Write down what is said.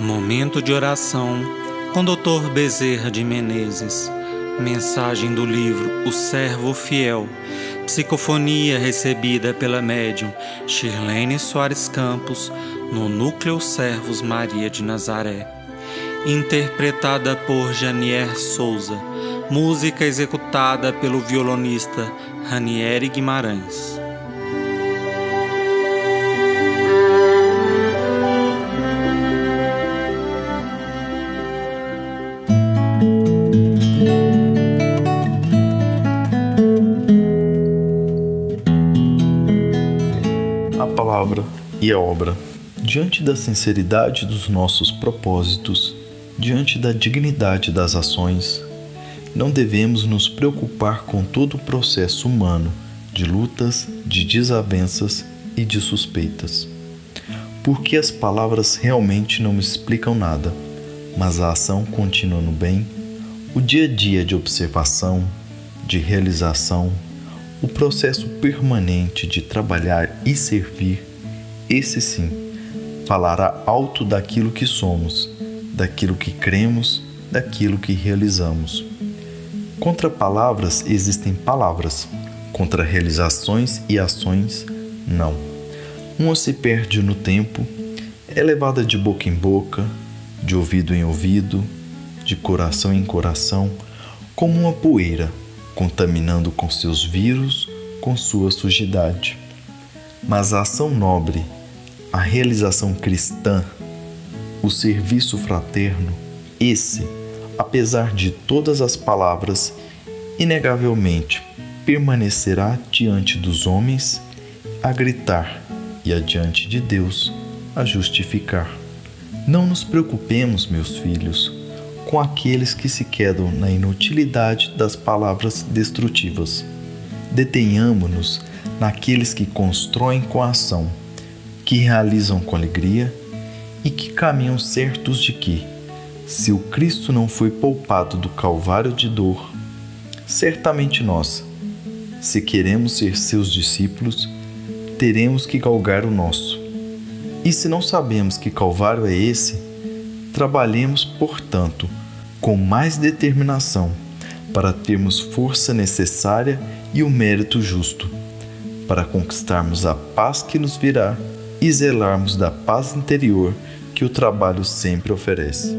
Momento de oração com Dr. Bezerra de Menezes. Mensagem do livro O Servo Fiel. Psicofonia recebida pela médium Shirlene Soares Campos no Núcleo Servos Maria de Nazaré. Interpretada por Janier Souza. Música executada pelo violonista Ranieri Guimarães. Palavra e a obra. Diante da sinceridade dos nossos propósitos, diante da dignidade das ações, não devemos nos preocupar com todo o processo humano de lutas, de desavenças e de suspeitas. Porque as palavras realmente não explicam nada, mas a ação continua no bem, o dia a dia de observação, de realização, o processo permanente de trabalhar e servir, esse sim, falará alto daquilo que somos, daquilo que cremos, daquilo que realizamos. Contra palavras existem palavras, contra realizações e ações, não. Uma se perde no tempo, é levada de boca em boca, de ouvido em ouvido, de coração em coração, como uma poeira contaminando com seus vírus, com sua sujidade. Mas a ação nobre, a realização cristã, o serviço fraterno, esse, apesar de todas as palavras, inegavelmente permanecerá diante dos homens a gritar e adiante de Deus a justificar. Não nos preocupemos, meus filhos, com aqueles que se quedam na inutilidade das palavras destrutivas. Detenhamo-nos naqueles que constroem com a ação, que realizam com alegria e que caminham certos de que, se o Cristo não foi poupado do calvário de dor, certamente nós, se queremos ser seus discípulos, teremos que galgar o nosso. E se não sabemos que calvário é esse, Trabalhemos, portanto, com mais determinação para termos força necessária e o mérito justo, para conquistarmos a paz que nos virá e zelarmos da paz interior que o trabalho sempre oferece.